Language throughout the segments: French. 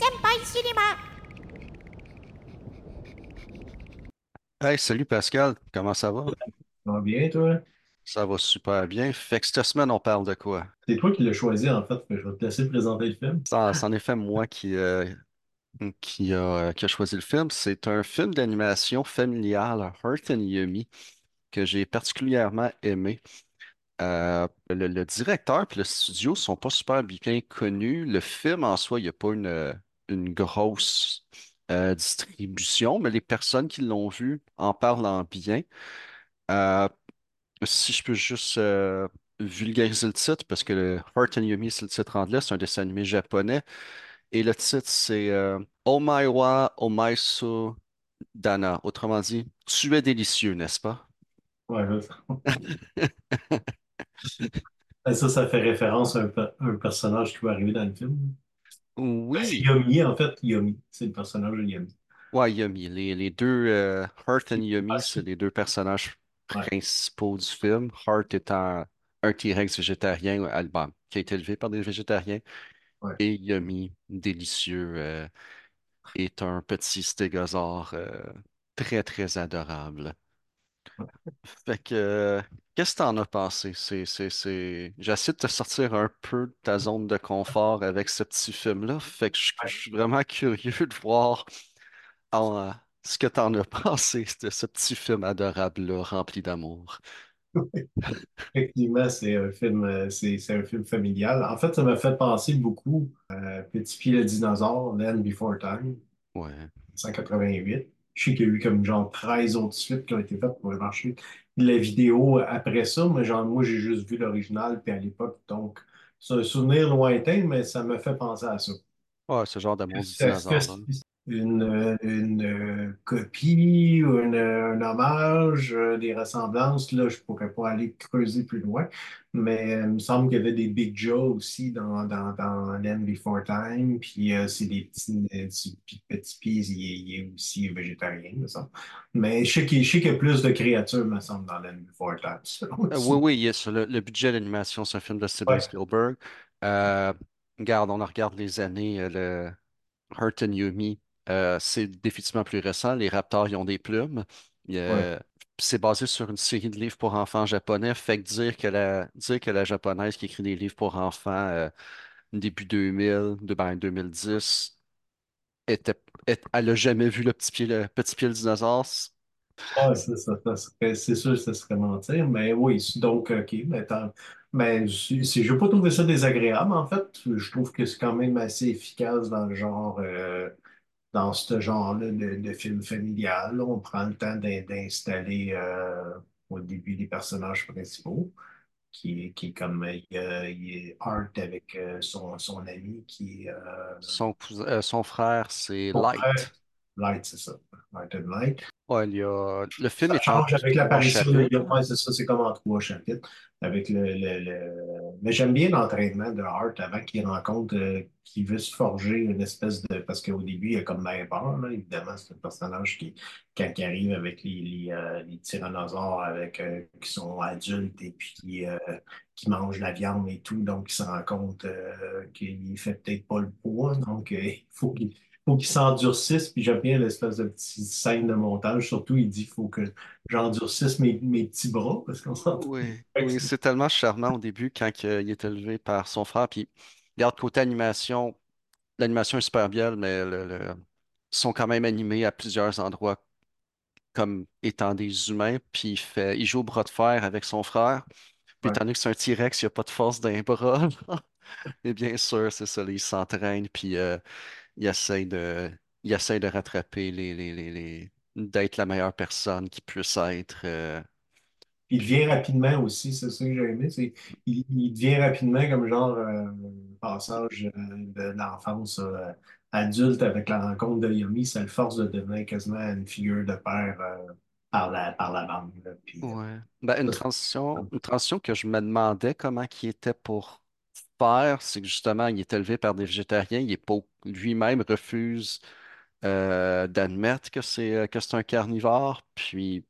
Senpai Cinéma. Hey, salut Pascal, comment ça va? Ça va bien, toi? Ça va super bien. Fait que cette semaine, on parle de quoi? C'est toi qui l'as choisi, en fait. fait que je vais te laisser présenter le film. Ça- C'en est fait moi qui, euh, qui a, qui a choisi le film. C'est un film d'animation familiale, Heart and Yummy, que j'ai particulièrement aimé. Euh, le, le directeur et le studio sont pas super bien connus. Le film en soi, il n'y a pas une, euh, une grosse euh, distribution, mais les personnes qui l'ont vu en parlent en bien. Euh, Si je peux juste euh, vulgariser le titre, parce que le Heart and Yumi, c'est le titre anglais, c'est un dessin animé japonais. Et le titre, c'est euh, Omae wa Omaisu Dana. Autrement dit, tu es délicieux, n'est-ce pas? Ouais, ça, ça fait référence à un personnage qui va arriver dans le film. Ben, c'est Oui, Yomi, en fait. Yomi. C'est le personnage de Yomi. ouais, Yumi. Les, les deux, euh, Heart and Yumi, Ah, c'est les deux personnages Ouais, principaux du film. Heart étant un T-Rex végétarien, Alban, qui a été élevé par des végétariens, ouais. et Yumi, délicieux. euh, est un petit stégosaure euh, très, très adorable. Fait que, euh, qu'est-ce que t'en as pensé? C'est, c'est, c'est... J'essaie de te sortir un peu de ta zone de confort avec ce petit film-là. Fait que je, je suis vraiment curieux de voir en- ce que t'en as pensé de ce petit film adorable-là, rempli d'amour. Effectivement, c'est un film, euh, c'est un film familial. En fait, ça m'a fait penser beaucoup à Petit Pied le dinosaure, Land Before Time, Ouais. 188. Je sais qu'il y a eu comme genre 13 autres suites qui ont été faites pour le marché la vidéo après ça, mais genre moi j'ai juste vu l'original puis à l'époque, donc c'est un souvenir lointain, mais ça me fait penser à ça. Ouais, ce genre d'amour du dinosaure. Une, euh, une copie ou une, un hommage, euh, des ressemblances? Là, je pourrais pas aller creuser plus loin, mais euh, il me semble qu'il y avait des Big Joe aussi dans, dans, dans Land Before Time, puis euh, c'est des petits, euh, petits, petits pieds, il est, il est aussi végétarien, me semble. Mais je sais qu'il y a plus de créatures, me semble, dans Land Before Time. Euh, oui, oui, yes, le, le budget d'animation, c'est un film de Steven Ouais, Spielberg. Euh, regarde, on regarde les années, le Hurt and Yumi, euh, c'est définitivement plus récent. Les Raptors, ils ont des plumes. Ouais. C'est basé sur une série de livres pour enfants japonais. Fait que dire que la, dire que la japonaise qui écrit des livres pour enfants euh, début 2000, de, ben, 2010, était, est- elle a jamais vu le petit pied, le petit pied le dinosaure. c'est- Ah, c'est ça, c'est sûr que ça serait mentir, mais oui, donc, OK, mais, tant- mais si, si je n'ai pas trouvé ça désagréable, en fait, je trouve que c'est quand même assez efficace dans le genre, euh, dans ce genre-là de, de film familial. là. On prend le temps d'in- d'installer euh, au début les personnages principaux, qui, est- qui est comme, euh, il a Art avec euh, son, son ami, qui est euh, Son, frère, c'est frère, Light. Light, c'est ça, Light and Light. Ouais, il y a... Le film Ça est change avec l'apparition de. Ouais, c'est ça, c'est comme en trois chapitres. Avec le, le- le- Mais j'aime bien l'entraînement de Hart avant qu'il rencontre, euh, qu'il veut se forger une espèce de. Parce qu'au début, il a comme bien peur, là. Évidemment, c'est un personnage qui, quand il arrive avec les, les, euh, les tyrannosaures avec, euh, qui sont adultes et puis qui, euh, qui mangent la viande et tout. Donc, il se rend compte qu'il fait peut-être pas le poids. Donc, il faut qu'il faut qu'il s'endurcisse, puis j'aime bien l'espèce de petite scène de montage. Surtout, il dit qu'il faut que j'endurcisse mes, mes petits bras, parce qu'on s'entend. Oui, c'est- tellement charmant au début quand il est élevé par son frère. Puis, regarde, côté animation, l'animation est super bien, mais le, sont quand même animés à plusieurs endroits comme étant des humains. Puis, il fait, il joue au bras de fer avec son frère. Puis, ouais. étant donné que c'est un T-Rex, il n'y a pas de force d'un bras. Et bien sûr, c'est ça, il s'entraîne, puis euh, il essaye de, il essaye de rattraper les, les, les, les- d'être la meilleure personne qu'il puisse être. euh, Puis il devient rapidement aussi, c'est ça que j'ai aimé, c'est il, il devient rapidement comme genre euh, passage euh, de l'enfance euh, adulte avec la rencontre de Yomi, ça le force de devenir quasiment une figure de père euh, par la, par la bande. là. Puis, ouais. Ben, une euh, ça, transition, une transition que je me demandais comment il était pour faire, c'est que justement, il est élevé par des végétariens, il est pas, lui-même refuse euh, d'admettre que c'est euh, que c'est un carnivore, puis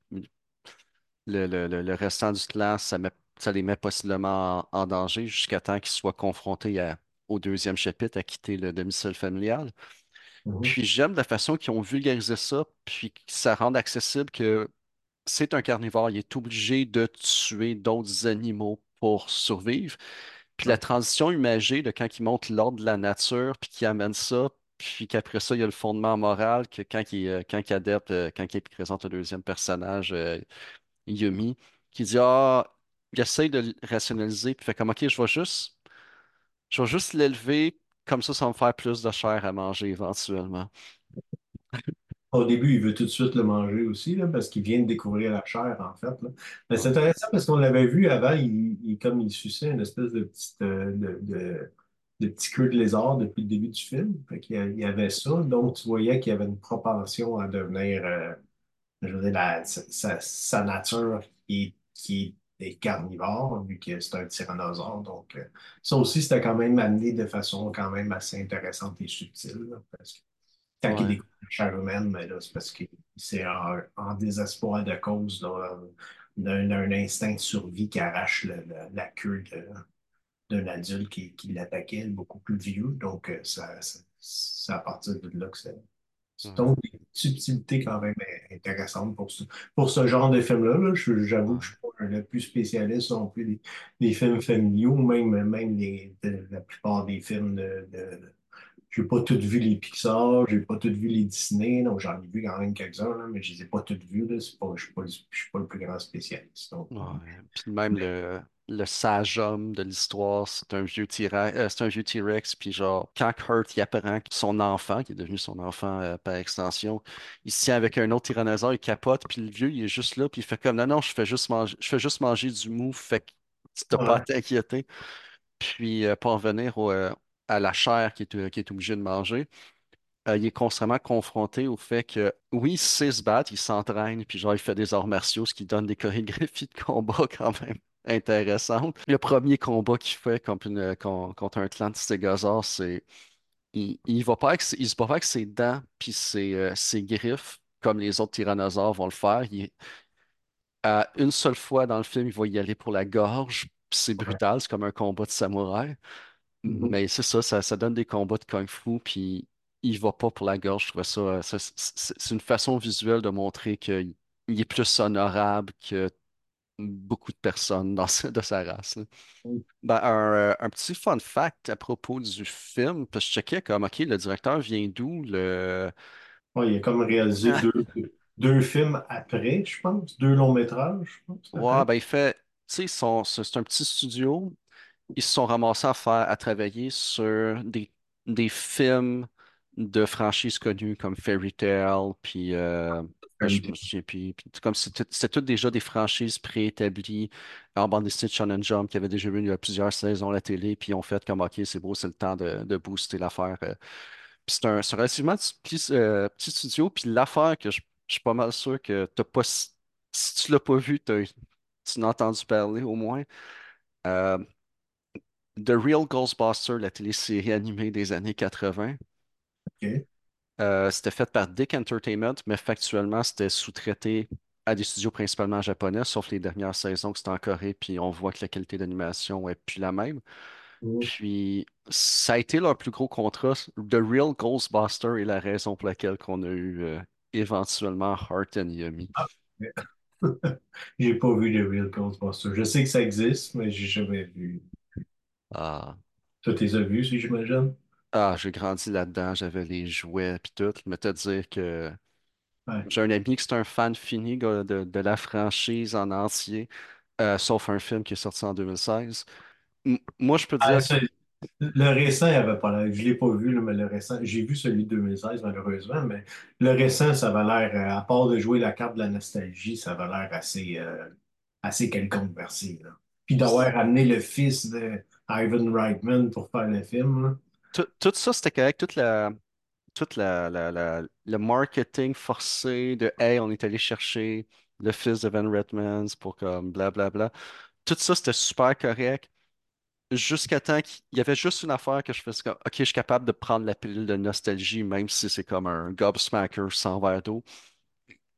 le, le, le, le restant du clan, ça met, ça les met possiblement en, en danger jusqu'à temps qu'ils soient confrontés à- au deuxième chapitre à quitter le domicile familial. Mhm. Puis j'aime la façon qu'ils ont vulgarisé ça, puis que ça rend accessible que c'est un carnivore, il est obligé de tuer d'autres animaux pour survivre. Puis la Ouais. transition imagée de quand il montre l'ordre de la nature, puis qu'il amène ça, puis qu'après ça, il y a le fondement moral, que quand il, euh, quand il euh, quand il présente le deuxième personnage, euh, Yumi, qui dit, ah, il essaye de le rationaliser, puis fait comme, ok, je vais juste, je juste l'élever, comme ça, ça va me faire plus de chair à manger éventuellement. Au début, il veut tout de suite le manger aussi, là, parce qu'il vient de découvrir la chair, en fait. là. Mais c'est intéressant parce qu'on l'avait vu avant, il, comme il suçait une espèce de petite, euh, de, de petit queue de lézard depuis le début du film. Fait qu'il il y avait ça. Donc, tu voyais qu'il y avait une propension à devenir, euh, je veux dire, la- sa, nature qui, qui est carnivore, vu que c'est un tyrannosaure. Donc, euh, ça aussi, c'était quand même amené de façon quand même assez intéressante et subtile. là, parce que quand il découvre la chair humaine, mais là, c'est parce que c'est en, en désespoir de cause d'un d'un instinct de survie qui arrache le- le- la queue de- d'un adulte qui, qui l'attaquait, beaucoup plus vieux. Donc, euh, ça, ça- c'est à partir de là que c'est. c'est Ouais. donc des subtilités quand même intéressantes pour ce, pour ce genre de film-là. là. J'avoue que je ne suis pas le plus spécialiste non plus des, des films familiaux, même, même de- la plupart des films de, de- j'ai pas toutes vu les Pixar, j'ai pas toutes vu les Disney, donc j'en ai vu quand même quelques-uns, là, mais je les ai pas toutes vues, là. C'est pas, je suis je suis pas le plus grand spécialiste. Donc, Ouais. Puis même le, le sage homme de l'histoire, c'est un vieux T-Rex, euh, c'est un vieux T-Rex, puis genre, quand Kurt il apprend que son enfant, qui est devenu son enfant euh, par extension, il se tient avec un autre tyrannosaure, il capote, puis le vieux, il est juste là, puis il fait comme, non, non, je fais juste manger, je fais juste manger du mou, fait que tu t'as pas à t'inquiéter. Puis, euh, pour en venir au, euh, à la chair qu'il est, qu'il est obligé de manger, euh, il est constamment confronté au fait que, oui, il sait se battre, il s'entraîne, puis genre, il fait des arts martiaux, ce qui donne des chorégraphies de combat quand même intéressantes. Le premier combat qu'il fait contre, une- contre un clan de stégosaures, c'est. Il, il va pas avec, il se bat pas avec ses dents puis ses, euh, ses griffes, comme les autres tyrannosaures vont le faire. Il- une seule fois dans le film, il va y aller pour la gorge, puis c'est ouais. brutal, c'est comme un combat de samouraï. Mhm. Mais c'est ça, ça, ça donne des combats de kung-fu, puis il va pas pour la gorge. Je trouve ça, euh, ça- c'est une façon visuelle de montrer qu'il il est plus honorable que beaucoup de personnes dans de sa race. Ben, un, euh, un petit fun fact à propos du film, parce que je checkais comme, OK, le directeur vient d'où? Le... Ouais, il a comme réalisé deux, deux films après, je pense, deux longs métrages, je pense, Ouais, ben il fait, tu sais, c'est un petit studio. ils se sont ramassés à faire, à travailler sur des, des films de franchises connues comme Fairy Tail, puis euh, je me souviens, puis, puis comme c'était toutes déjà des franchises préétablies en bande dessinée de Shonen Jump qui avaient déjà eu il y a plusieurs saisons à la télé, puis ils ont fait comme OK, c'est beau, c'est le temps de, de booster l'affaire. euh. Puis c'est un, un relativement petit, euh, petit studio, puis l'affaire que je, je suis pas mal sûr que t'as pas, si tu l'as pas vu, tu en as entendu parler au moins. Euh, The Real Ghostbuster, la télésérie animée des années 80. OK. Euh, c'était fait par Dick Entertainment, mais factuellement, c'était sous-traité à des studios principalement japonais, sauf les dernières saisons que c'était en Corée, puis on voit que la qualité d'animation est plus la même. Mhm. Puis ça a été leur plus gros contrat. The Real Ghostbuster est la raison pour laquelle qu'on a eu euh, éventuellement Heart and Yumi. J'ai pas vu The Real Ghostbusters. Je sais que ça existe, mais j'ai jamais vu. Ah, Toi, tu les as vus, si j'imagine? Ah j'ai grandi là-dedans, j'avais les jouets puis tout. Mais te dire que Ouais. J'ai un ami qui est un fan fini de, de- de la franchise en entier, euh, sauf un film qui est sorti en 2016. M- moi, je peux Ah, dire Le récent, il avait pas l'air. Je l'ai pas vu, là, mais le récent, j'ai vu celui de 2016, malheureusement, mais le récent, ça avait l'air, euh, à part de jouer la carte de la nostalgie, ça avait l'air assez, euh, assez quelconque, merci, là. Puis d'avoir amené le fils de Ivan Reitman pour faire le film, là. Tout, tout ça, c'était correct. Toute la, toute la, la- la- le marketing forcé de Hey, on est allé chercher le fils de Van Redmans pour comme blablabla. Tout ça, c'était super correct. Jusqu'à temps qu'il y avait juste une affaire que je faisais comme, OK, je suis capable de prendre la pilule de nostalgie, même si c'est comme un gobsmacker sans verre d'eau.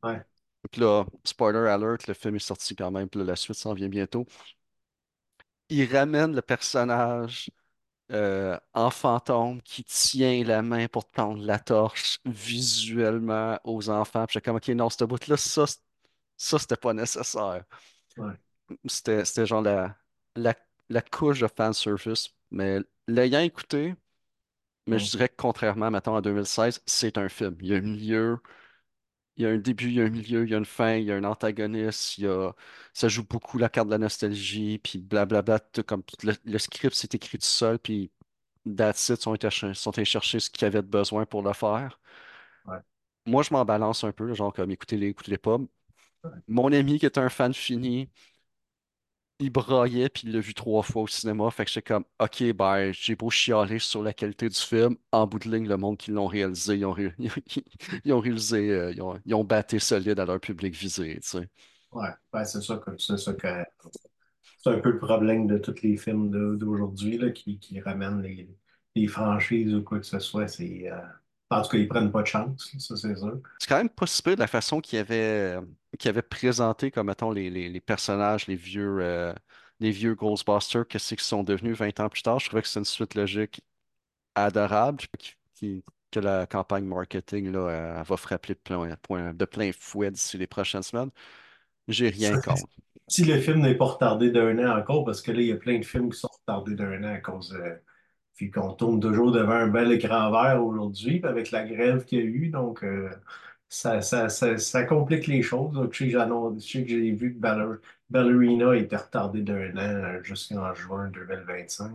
Ouais. Puis là, spoiler alert, le film est sorti quand même, puis là, la suite s'en vient bientôt. Il ramène le personnage euh, en fantôme qui tient la main pour tendre la torche visuellement aux enfants. Puis j'étais comme, OK, non, ce bout-là, ça, ça, c'était pas nécessaire. Ouais. C'était, genre la, la, la couche de fanservice. Mais l'ayant écouté, mais je dirais que contrairement, mettons, à 2016, c'est un film. Il y a un milieu, il y a un début, il y a un milieu, il y a une fin, il y a un antagoniste, il y a... ça joue beaucoup la carte de la nostalgie, puis blablabla, tout comme le, le script s'est écrit tout seul, puis that's it, sont été, ch- sont allés chercher ce qu'il y avait de besoin pour le faire. Ouais. Moi, je m'en balance un peu, genre comme écoutez-les, écoutez-les pas. Ouais. Mon ami qui est un fan fini, il braillait, puis il l'a vu trois fois au cinéma, fait que j'étais comme, ok, ben, j'ai beau chialer sur la qualité du film, en bout de ligne, le monde qui l'ont réalisé, ils ont, ré- ils ont réalisé, euh, ils ont, ils ont batté solide à leur public visé, tu sais. Ouais. Ben, c'est ça c'est ça que c'est un peu le problème de tous les films d'aujourd'hui qui, qui ramènent les, les franchises ou quoi que ce soit. C'est euh, en tout cas, ils prennent pas de chance, ça c'est sûr. C'est quand même pas si peu de la façon qu'il avait, qu'il avait présenté, comme mettons, les, les, les personnages, les vieux, euh, les vieux Ghostbusters, que c'est qu'ils sont devenus 20 ans plus tard. Je trouvais que c'est une suite logique adorable, qui, qui- que la campagne marketing là, euh, elle va frapper de plein, de plein fouet d'ici les prochaines semaines. J'ai rien contre. Si le film n'est pas retardé d'un an encore, parce que là, il y a plein de films qui sont retardés d'un an à cause de, Puis qu'on tourne toujours devant un bel écran vert aujourd'hui, avec la grève qu'il y a eu. Donc, euh, ça, ça, ça, ça complique les choses. Donc, je sais que j'ai vu que Baller- Ballerina était retardé d'un an jusqu'en juin 2025.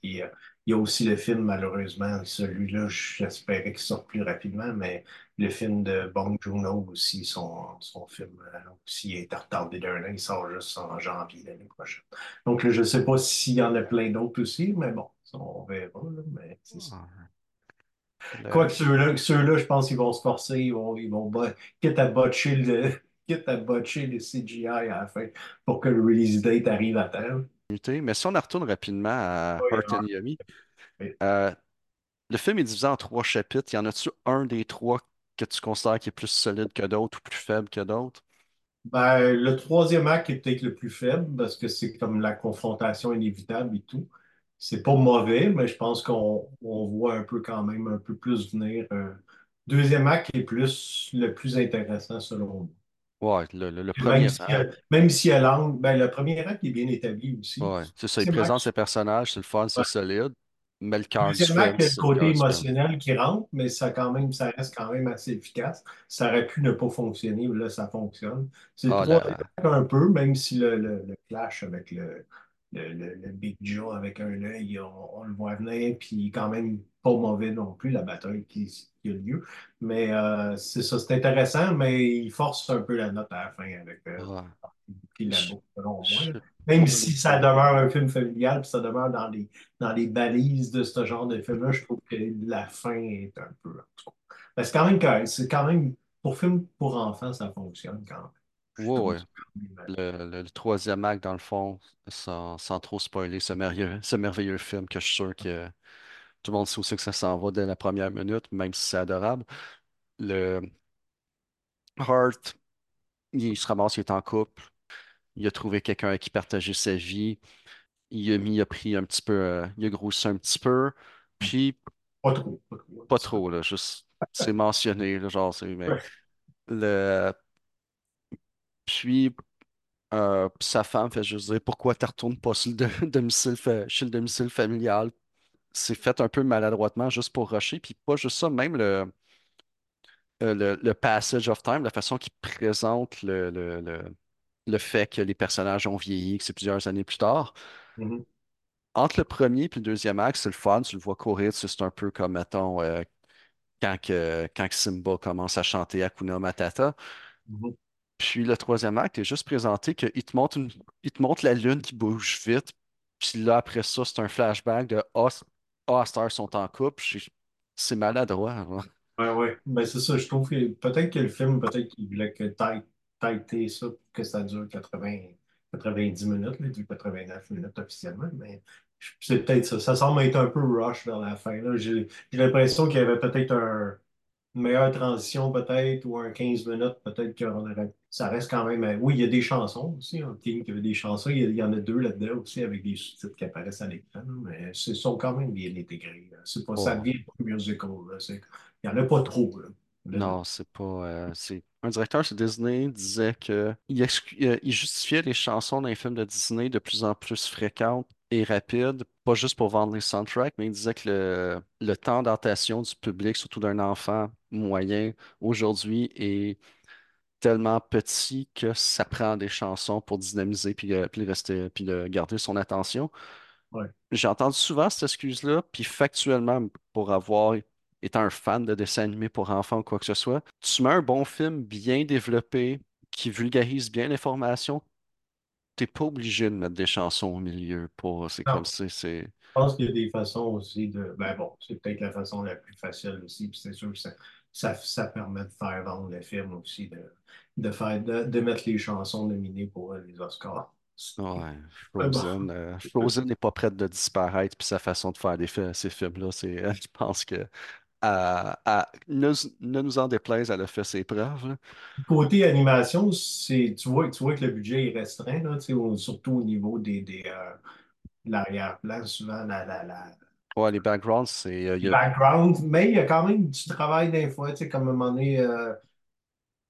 Puis, euh, il y a aussi le film, malheureusement, celui-là, j'espérais qu'il sorte plus rapidement, mais le film de Bong Joon-ho aussi, son, son film euh, aussi est retardé d'un an. Il sort juste en janvier l'année prochaine. Donc, là, je ne sais pas s'il y en a plein d'autres aussi, mais bon, ça, on verra. mais c'est ça. Ah, le- Quoique ceux-là, je pense qu'ils vont se forcer, ils vont, ils vont quitte à botcher le, quitte à botcher le CGI à la fin pour que le release date arrive à temps. Mais si on en retourne rapidement à Oui, Heart and Yummy, oui. euh, le film est divisé en trois chapitres. Y en a-tu un des trois que tu considères qui est plus solide que d'autres ou plus faible que d'autres? Ben, le troisième acte est peut-être le plus faible parce que c'est comme la confrontation inévitable et tout. C'est pas mauvais, mais je pense qu'on on voit un peu quand même un peu plus venir. euh, Deuxième acte est plus le plus intéressant selon moi. Ouais, le, le- le Même premier si, acte. même si elle langue, ben, le premier acte est bien établi aussi. Ouais, c'est ça, il Deuxième présente acte, ses personnages, c'est le fun, c'est solide. Mais le cœur il y a le c'est le côté émotionnel qui rentre, mais ça, quand même, ça reste quand même assez efficace. Ça aurait pu ne pas fonctionner, là, ça fonctionne. C'est Ah, un peu, même si le, le- le clash avec le, Big Joe avec un œil, on, on le voit venir, puis quand même pas mauvais non plus, la bataille qui, qui a lieu. Mais euh, c'est ça, c'est intéressant, mais il force un peu la note à la fin avec euh, ouais. puis la selon moi. Même si ça demeure un film familial, puis ça demeure dans les, dans les balises de ce genre de film-là, je trouve que la fin est un peu. Ben, c'est quand même. C'est quand même, pour film pour enfants, ça fonctionne quand même. Le, le- le troisième acte, dans le fond, sans, sans trop spoiler ce merveilleux, ce merveilleux film que je suis sûr que tout le monde sait aussi que ça s'en va dès la première minute, même si c'est adorable. Le Heart, il se ramasse, il est en couple. Il a trouvé quelqu'un avec qui partager sa vie. Il a mis, il a pris un petit peu, euh, il a grossi un petit peu. Puis, Pas trop, pas trop. pas trop, là, juste, c'est mentionné, là, genre, c'est, mais Ouais. le, puis, euh, sa femme fait juste dire pourquoi tu retournes pas sur le do- domicile, chez le domicile familial? C'est fait un peu maladroitement juste pour rusher. Puis, pas juste ça, même le, euh, le, le passage of time, la façon qu'il présente le, le, le, le fait que les personnages ont vieilli, que c'est plusieurs années plus tard. Mhm, Entre le premier et le deuxième acte, c'est le fun, tu le vois courir, c'est un peu comme, mettons, euh, quand, que- quand que Simba commence à chanter Hakuna Matata. mhm. Puis le troisième acte est juste présenté qu'il te montre une- il te montre la lune qui bouge vite. Puis là, après ça, c'est un flashback de Ah, ils sont en couple. C'est maladroit. hein. Ouais, ouais. Ben, c'est ça, je trouve que peut-être que le film, peut-être qu'il voulait que tailler ça, pour que ça dure 80, 90 minutes, là, il dure 89 minutes officiellement, mais c'est peut-être ça. Ça semble être un peu rush vers la fin. J'ai l'impression qu'il y avait peut-être un, une meilleure transition peut-être, ou un 15 minutes, peut-être qu'on aurait. Ça reste quand même. Oui, il y a des chansons aussi, un team qui avait des chansons. Il y, en a deux là-dedans aussi avec des sous-titres qui apparaissent à l'écran, mais ils sont quand même bien intégrés. C'est pas, ça Oh, devient pas musical. là. Il n'y en a pas trop. Là. Non, c'est pas. euh, c'est... Un directeur chez Disney disait que il, euh, il justifiait les chansons dans les films de Disney de plus en plus fréquentes et rapides, pas juste pour vendre les soundtracks, mais il disait que le, le temps d'adaptation du public, surtout d'un enfant moyen aujourd'hui, est tellement petit que ça prend des chansons pour dynamiser puis, euh, puis rester puis de garder son attention. ouais. J'ai entendu souvent cette excuse-là, puis factuellement, pour avoir été un fan de dessins animés pour enfants ou quoi que ce soit, tu mets un bon film bien développé qui vulgarise bien l'information, t'es pas obligé de mettre des chansons au milieu pour. C'est comme c'est. Je pense qu'il y a des façons aussi de. Ben bon, c'est peut-être la façon la plus facile aussi, puis c'est sûr que ça, ça, ça permet de faire vendre le film aussi, de, de faire, de, de mettre les chansons nominées pour les Oscars. Ouais, bon, euh, Frozen n'est pas prête de disparaître, puis sa façon de faire des ces films-là, c'est. je pense que. À- à- ne, ne nous en déplaise, elle a fait ses preuves. là. côté animation, tu vois, tu vois que le budget est restreint, là, surtout au niveau des, des, euh, de l'arrière-plan, souvent la, la, la, Ouais, les backgrounds, c'est. euh, a- backgrounds, mais il y a quand même du travail des fois, tu sais, comme à un moment donné. euh,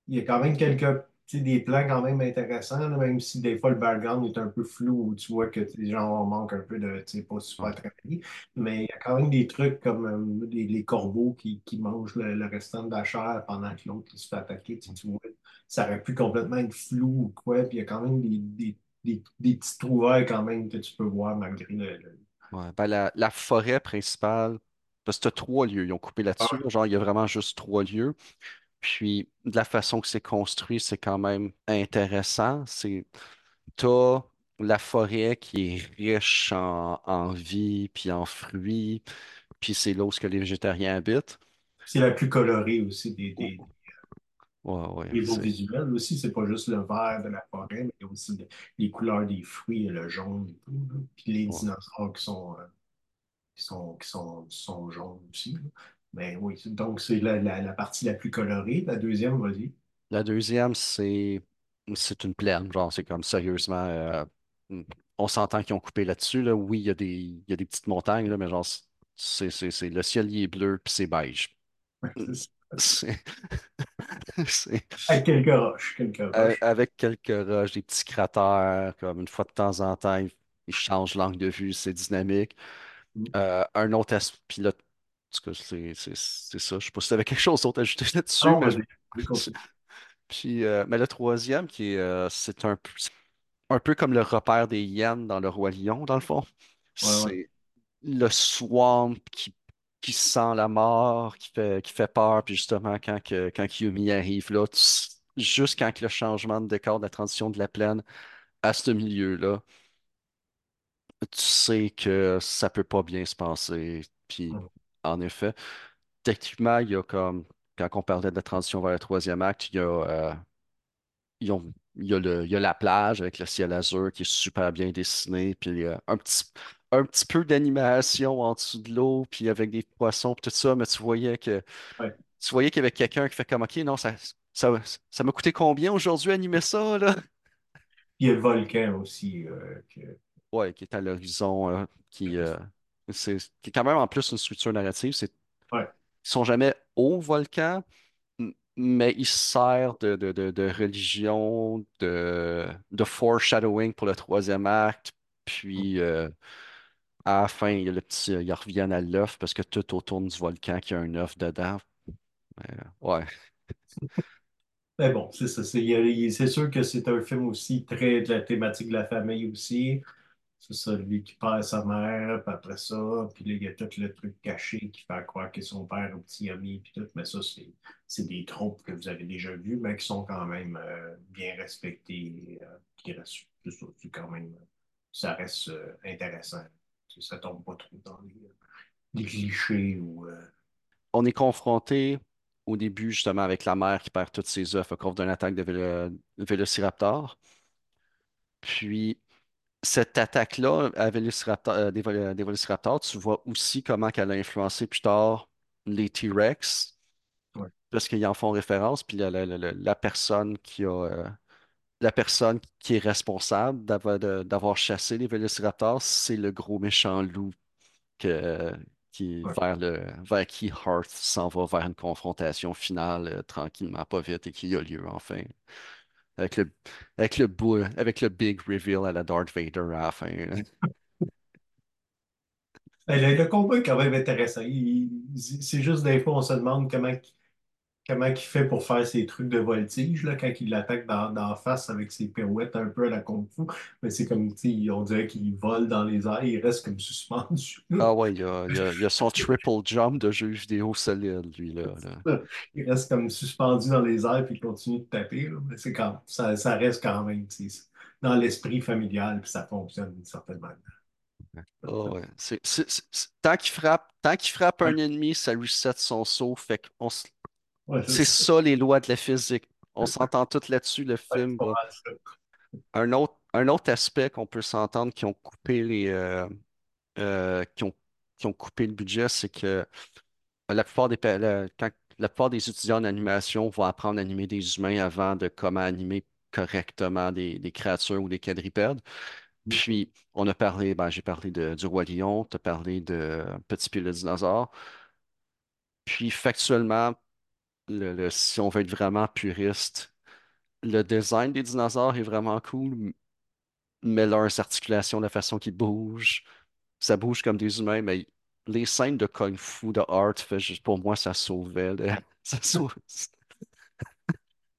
Il y a quand même quelques, des plans quand même intéressants, là, même si des fois le background est un peu flou, où tu vois que tu les gens manquent un peu de, tu sais, pas super travaillé. Mais il y a quand même des trucs comme euh, les, les corbeaux qui, qui mangent le, le restant de la chair pendant que l'autre se fait attaquer. Tu tu vois, ça aurait pu complètement être flou ou quoi. Puis il y a quand même des, des, des, des petits trouvailles quand même que tu peux voir malgré le. le- ouais. Ben, la, la forêt principale, parce que t'as trois lieux, ils ont coupé Ah là-dessus. là, Genre, il y a vraiment juste trois lieux. Puis, de la façon que c'est construit, c'est quand même intéressant. C'est, t'as la forêt qui est riche en, en vie, puis en fruits, puis c'est là où ce que les végétariens habitent. C'est la plus colorée aussi des, Ouais, des, ouais, Les beaux c'est, visuels aussi, c'est pas juste le vert de la forêt, mais il y a aussi le- les couleurs des fruits, le jaune et tout. là. Puis les ouais. dinosaures qui sont, euh, qui sont, qui sont, sont jaunes aussi. là. Mais oui, donc c'est la, la, la partie la plus colorée. La deuxième, vas-y. La deuxième, c'est c'est une plaine. Genre, c'est comme sérieusement. euh, on s'entend qu'ils ont coupé là-dessus. Là. Oui, il y a des, il y a des petites montagnes, là, mais genre, c'est c'est- c'est- le ciel il est bleu puis c'est beige. C'est. C'est Avec quelques roches, quelques euh, roches. avec quelques roches, des petits cratères, comme une fois de temps en temps, ils ils changent l'angle de vue, c'est dynamique. Mm. Euh, un autre aspect, puis tout cas, c'est ça. Je sais pas si tu avais quelque chose d'autre à ajouter là-dessus, mais je-. Puis, euh, mais le troisième, qui est, euh, c'est un, peu- un peu comme le repère des hyènes dans Le Roi Lion, dans le fond. Ouais, ouais. C'est le swamp qui, qui sent la mort, qui fait, qui fait peur. Puis justement, quand, que, quand Yumi arrive là, tu juste quand que le changement de décor, de la transition de la plaine à ce milieu-là, tu sais que ça peut pas bien se passer. Puis. En effet, techniquement, il y a comme, quand on parlait de la transition vers le troisième acte, il y a, euh, ils ont- il y a le, il y a la plage avec le ciel azur qui est super bien dessiné, puis euh, un petit, un petit peu d'animation en dessous de l'eau, puis avec des poissons, puis tout ça, mais tu voyais que Ouais. tu voyais qu'il y avait quelqu'un qui fait comme OK, non, ça, ça, ça m'a coûté combien aujourd'hui animer ça, là? Puis il y a le volcan aussi. euh, que- Ouais, qui est à l'horizon, euh, qui, euh, c'est, quand même en plus une structure narrative. C'est, Ouais, ils sont jamais au volcan, Mais il sert de, de, de, de religion, de, de foreshadowing pour le troisième acte. Puis euh, à la fin, il y a le petit, ils reviennent à l'œuf parce que tout autour du volcan, qu'il y a un œuf dedans. Euh, ouais, Mais bon, c'est ça. Il il- c'est sûr que c'est un film aussi très de la thématique de la famille aussi. C'est ça, lui qui perd sa mère, puis après ça, puis là, il y a tout le truc caché qui fait croire que son père est un petit ami, puis tout. Mais ça, c'est des tropes que vous avez déjà vus, mais qui sont quand même euh, bien respectés, euh, qui restent, c'est quand même, ça reste euh, intéressant. Ça tombe pas trop dans les, clichés ou... on est confronté au début justement avec la mère qui perd toutes ses œufs à cause d'une attaque de vélo- Vélociraptor. Puis cette attaque-là à Vélociraptor, euh, des, Vélociraptors, tu vois aussi comment qu'elle a influencé plus tard les T-Rex parce qu'ils en font référence, puis la, la- la- la- la personne qui a, euh, la personne qui est responsable d'avoir chassé les Vélociraptors, c'est le gros méchant loup que, qui, Ouais. vers le, vers qui Hart s'en va vers une confrontation finale euh, tranquillement, pas vite, et qui a lieu enfin. Avec le, avec le, beau- avec le big reveal à la Darth Vader à la fin. Le, combat est quand même intéressant. C'est juste des fois, on se demande comment, comment il fait pour faire ses trucs de voltige là, quand il l'attaque dans, dans la face avec ses pirouettes un peu à la Kung Fu. Mais c'est comme, on dirait qu'il vole dans les airs, il reste comme suspendu. Ah ouais, il y a, il y a- il y a son triple jump de jeu vidéo solide, lui, là. là. Il reste comme suspendu dans les airs puis il continue de taper. là. Mais c'est quand, ça, ça reste quand même, dans l'esprit familial puis ça fonctionne d'une certaine manière. Ah ouais. Tant qu'il frappe, tant qu'il frappe un ennemi, ça reset son saut. Fait que on s- ouais, c'est ça. les lois de la physique. On s'entend tous là-dessus. Le film. Un autre, un autre aspect qu'on peut s'entendre qui ont coupé les, euh, euh, qui ont, qui ont coupé le budget, c'est que la plupart des, la, quand- la plupart des étudiants en animation vont apprendre à animer des humains avant de comment animer correctement des, des créatures ou des quadrupèdes. Puis, on a parlé, ben, j'ai parlé de, du Roi Lion, tu as parlé de Petit Pied le dinosaure. Puis, factuellement, le, le- si on veut être vraiment puriste, le design des dinosaures est vraiment cool, mais leurs articulations, la façon qu'ils bougent, ça bouge comme des humains, mais les scènes de Kung Fu, de art, fait pour moi, ça sauvait. le- ça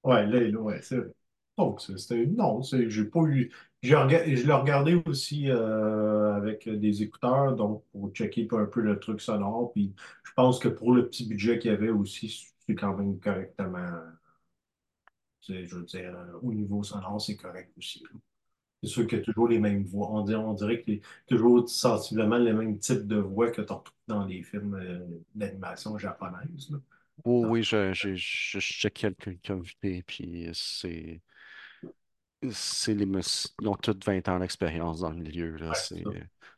Ouais, là, là, ouais, c'est vrai. Donc, c'était. Non, j'ai pas eu. Je l'ai regardé aussi euh, avec des écouteurs, donc pour checker un peu le truc sonore. Puis je pense que pour le petit budget qu'il y avait aussi, c'est quand même correctement. Je veux dire, euh, au niveau sonore, c'est correct aussi. C'est sûr qu'il y a toujours les mêmes voix. On dirait, on dirait qu'il y a toujours sensiblement les mêmes types de voix que tu retrouves dans les films euh, d'animation japonaise. là. Oh oui, je, je, je, checkais le puis c'est. C'est les Ils ont tous 20 ans d'expérience dans le milieu, là. ouais, c'est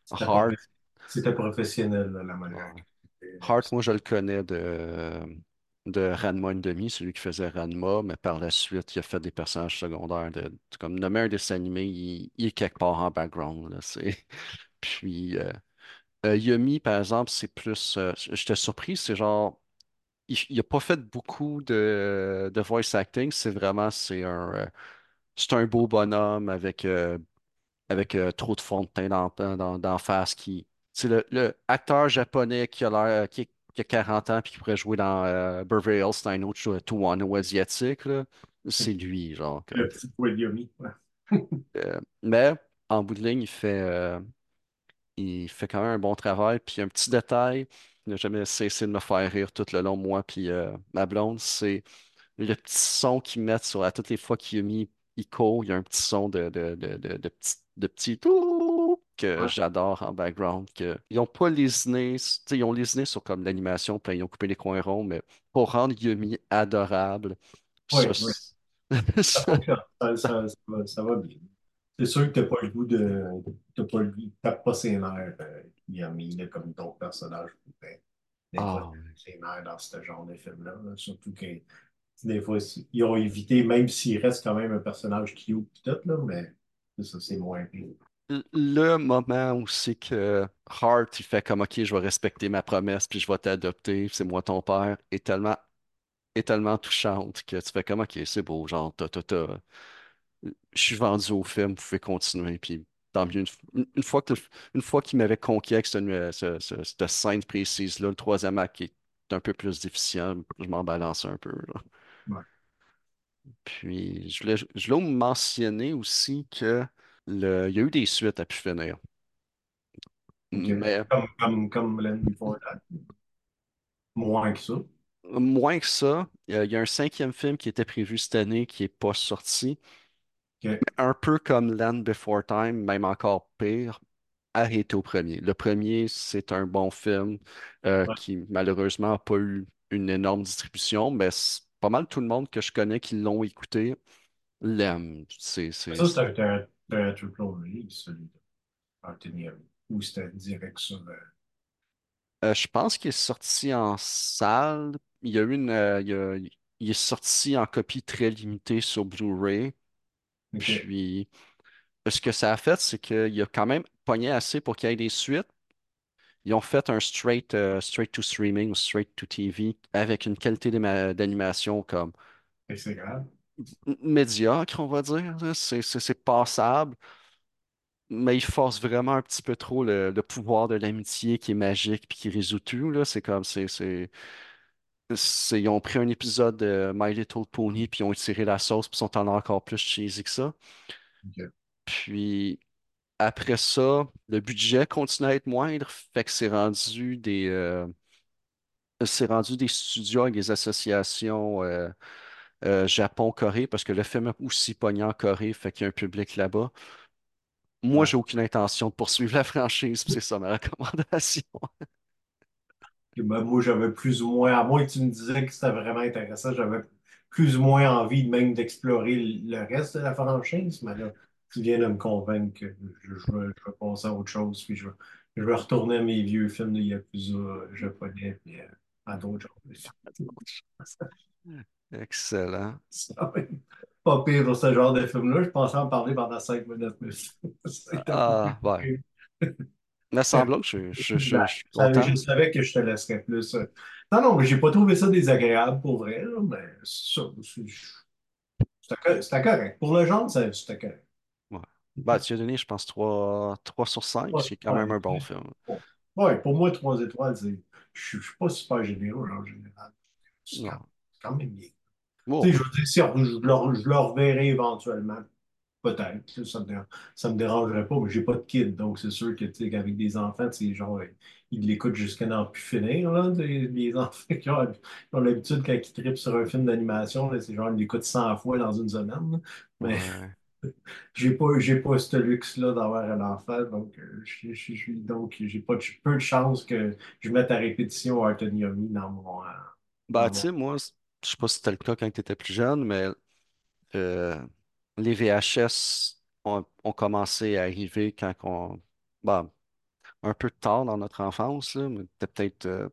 ça. C'était professionnel, là, la manière. ouais. Hart, moi, je le connais de, de Ranma demi celui qui faisait Ranma, mais par la suite, il a fait des personnages secondaires. De, comme nommer un dessin animé, il, il est quelque part en background, là. Puis, euh, euh, Yumi, par exemple, c'est plus. euh, j'étais surpris, c'est genre. Il, il a pas fait beaucoup de, de voice acting, c'est vraiment. C'est un, euh, un beau bonhomme avec. avec trop de fond de teint dans, dans, dans face qui. C'est le, le acteur japonais qui a l'air qui a 40 ans puis qui pourrait jouer dans euh, Beverly Hills, c'est un autre show, Tuano asiatique, là. C'est lui, genre. Le petit. Ouais. Euh, mais en bout de ligne, il fait, euh, il fait quand même un bon travail. Puis un petit détail, il n'a jamais cessé de me faire rire tout le long, moi puis euh, ma blonde, c'est le petit son qu'ils mettent sur à toutes les fois qu'il a mis Ico, il y a un petit son de, de, de, de, de petit, de petit que Ouais. j'adore en background. Que, ils n'ont pas lésiné, ils ont lésiné sur comme l'animation, puis ils ont coupé les coins ronds, mais pour rendre Yumi adorable, ça, va, ça va bien. C'est sûr que tu n'as pas le goût de. T'as pas le goût, pas ses nerfs, euh, Yami, là, comme d'autres personnages pourraient des fois Ah, ses nerfs dans ce genre de film-là. là. Surtout que des fois, ils ont évité, même s'il reste quand même un personnage cute tout, là, mais ça, c'est moins pire. Le moment où c'est que Hart, il fait comme, OK, je vais respecter ma promesse, puis je vais t'adopter, c'est moi ton père, est tellement, est tellement touchante que tu fais comme, OK, c'est beau, genre, t'as- je suis vendu au film, vous pouvez continuer. Puis tant mieux. Une, une- fois que, une fois qu'il m'avait conquis avec cette, cette scène précise-là, le troisième acte qui est un peu plus déficient, je m'en balance un peu. là. Ouais. Puis je voulais, je voulais mentionner aussi que le, il y a eu des suites à pu finir. Mais Comme, comme, comme Land Before That. Moins que ça. moins que ça, il y a il y a un cinquième film qui était prévu cette année qui n'est pas sorti. Un peu comme Land Before Time, même encore pire. arrêter au premier. Le premier, c'est un bon film euh, Ouais. qui malheureusement n'a pas eu une énorme distribution, mais pas mal tout le monde que je connais qui l'ont écouté l'aime. C'est, c'est, Ça, c'est un, un, release, celui de Anthony Hamilton. Ou c'était direct sur. euh, Euh, je pense qu'il est sorti en salle. il y a eu une, euh, il y a- il est sorti en copie très limitée sur Blu-ray. OK. Puis, ce que ça a fait, c'est qu'il a quand même pogné assez pour qu'il y ait des suites. Ils ont fait un straight, euh, straight to streaming ou straight to TV avec une qualité d'anima- d'animation comme Fait que C'est grave. Médiocre, on va dire. C'est passable, mais ils forcent vraiment un petit peu trop le, le pouvoir de l'amitié qui est magique puis qui résout tout. C'est comme, c'est, ils ont pris un épisode de My Little Pony puis ils ont étiré la sauce puis sont en encore plus cheesy que ça. Puis après ça, le budget continue à être moindre, fait que c'est rendu des, euh, c'est rendu des studios avec des associations euh, euh, Japon-Corée, parce que le film est aussi pogné en Corée, fait qu'il y a un public là-bas. Moi, Ouais. j'ai aucune intention de poursuivre la franchise, puis c'est ça ma recommandation. Puis, ben, moi, j'avais plus ou moins, à moins que tu me disais que c'était vraiment intéressant, j'avais plus ou moins envie de même d'explorer le reste de la franchise, mais là, tu viens de me convaincre que je, je vais, je vais passer à autre chose, puis je vais, je vais retourner à mes vieux films de Yakuza japonais, puis euh, à d'autres choses. Excellent. C'est pas pire pour ce genre de film-là. Je pensais en parler pendant cinq minutes, mais Ah, ouais. Mais semblant que je, je, je- Ben, je suis je savais je que je te laisserais plus. euh. Non, non, mais j'ai pas trouvé ça désagréable pour vrai, là, mais ça, c'est- c'était co- c'était correct. Pour le genre, c'était correct. Ouais. Bah, tu as donné, je pense, 3 3 sur 5, Ouais, ce qui est quand même un bon film. Ouais, pour moi, trois étoiles, c'est- je ne suis pas super généreux en général. C'est quand, c'est quand même bien. Je veux dire, si on- je le, je le reverrai éventuellement. Peut-être, ça me, dé- ça me dérangerait pas, mais j'ai pas de kid, donc c'est sûr que, qu'avec des enfants, genre, ils l'écoutent jusqu'à n'en plus finir, là, des enfants qui ont, l'habitude, quand ils trippent sur un film d'animation, c'est genre, ils l'écoutent 100 fois dans une semaine, là. Mais Ouais. j'ai pas, j'ai pas ce luxe-là d'avoir un enfant, donc, euh, je- donc j'ai pas peu de chance que je mette à répétition Art Yomi dans mon, Bah, dans tu sais, moi, je sais pas si c'était le cas quand tu étais plus jeune, mais euh, les VHS ont, ont commencé à arriver quand on, bah, un peu tard dans notre enfance, là, mais t'es peut-être euh,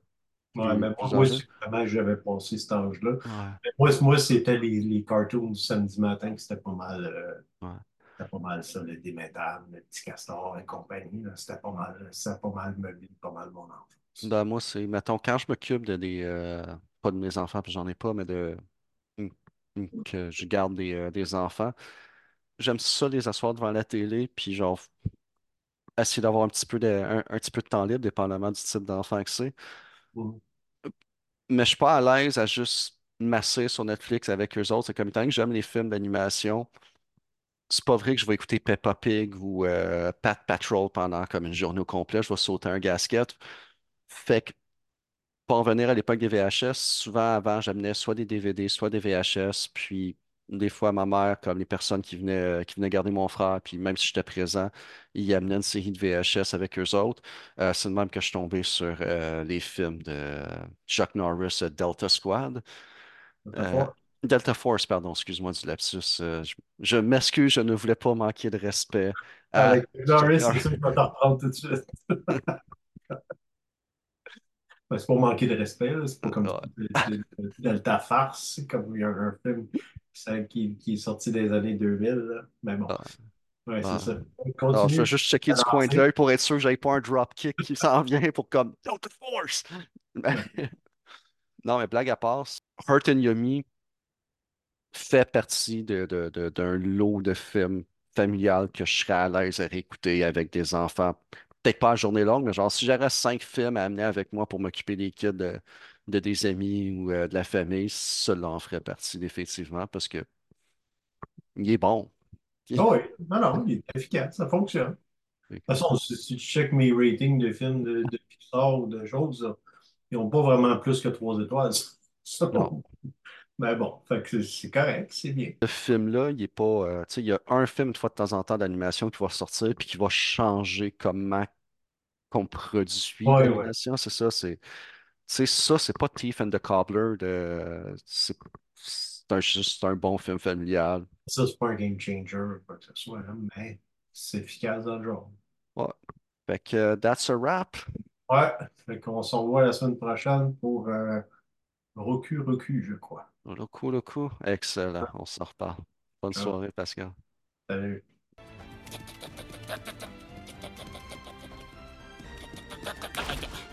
Ouais, plus, mais moi, plus moi, âgé. que j'avais passé cet âge-là. Ouais, Mais Moi, c- moi c'était les, les cartoons du samedi matin que c'était pas mal, euh, ouais. c'était pas mal ça, le Déméthane, le Petit Castor et compagnie. là. C'était pas mal, ça a pas mal meublé pas mal mon enfance. Ben, moi, c'est, mettons, quand je m'occupe de des, pas de mes enfants, puis j'en ai pas, mais de, une- une- que je garde des, euh, des enfants, j'aime ça les asseoir devant la télé, puis genre, essayer d'avoir un petit peu de, un, un petit peu de temps libre, dépendamment du type d'enfant que c'est. Mais je suis pas à l'aise à juste masser sur Netflix avec eux autres. C'est comme étant que j'aime les films d'animation. C'est pas vrai que je vais écouter Peppa Pig ou euh, Pat Patrol pendant comme une journée au complet. Je vais sauter un gasket. Fait que pour en venir à l'époque des VHS, souvent avant, j'amenais soit des DVD, soit des VHS. Puis des fois, ma mère, comme les personnes qui venaient, qui venaient garder mon frère, puis même si j'étais présent, ils amenaient une série de VHS avec eux autres. Euh, c'est de même que je suis tombé sur euh, les films de Chuck Norris, euh, Delta Squad. Euh, fort. Delta Force, pardon, excuse-moi du lapsus. Euh, je je m'excuse, je ne voulais pas manquer de respect Avec Norris, c'est Norris. ça que je vais te reprendre tout de suite. Ben, c'est pas manquer de respect. C'est pas comme Delta Farce, comme il y a un film qui, qui est sorti des années 2000. là. Mais bon, ouais, c'est ça. Alors, je vais juste checker du coin de l'œil pour être sûr que j'avais pas un dropkick qui s'en vient pour comme Delta Force. Non, mais blague à part, Hurt and Yummy fait partie de, de- de- d'un lot de films familial que je serais à l'aise à réécouter avec des enfants. Peut-être pas à journée longue, mais genre si j'aurais cinq films à amener avec moi pour m'occuper des kids de, de des amis ou euh, de la famille, cela en ferait partie définitivement parce que il est bon. Ah oui, non, non, il est efficace, ça fonctionne. De toute façon, si, si tu checkes mes ratings de films de, de Pixar ou de choses, ils n'ont pas vraiment plus que trois étoiles. Non. Mais bon, que c'est c'est correct, c'est bien. Ce film-là, il est pas. euh, tu sais, il y a un film de fois de temps en temps d'animation qui va sortir puis qui va changer comment qu'on produit de l'animation. C'est ça, c'est. Ça, c'est pas Thief and the Cobbler de. C'est un, juste un bon film familial. Ça, c'est pas un game changer, quoi que ce soit, hein, mais c'est efficace dans le genre. Ouais. Fait que, uh, that's a wrap. Ouais, fait qu'on se revoit la semaine prochaine pour euh, Roku, Roku, je crois. Le coup, le coup. Excellent. Ouais. On s'en reparle. Bonne soirée, Pascal. Salut.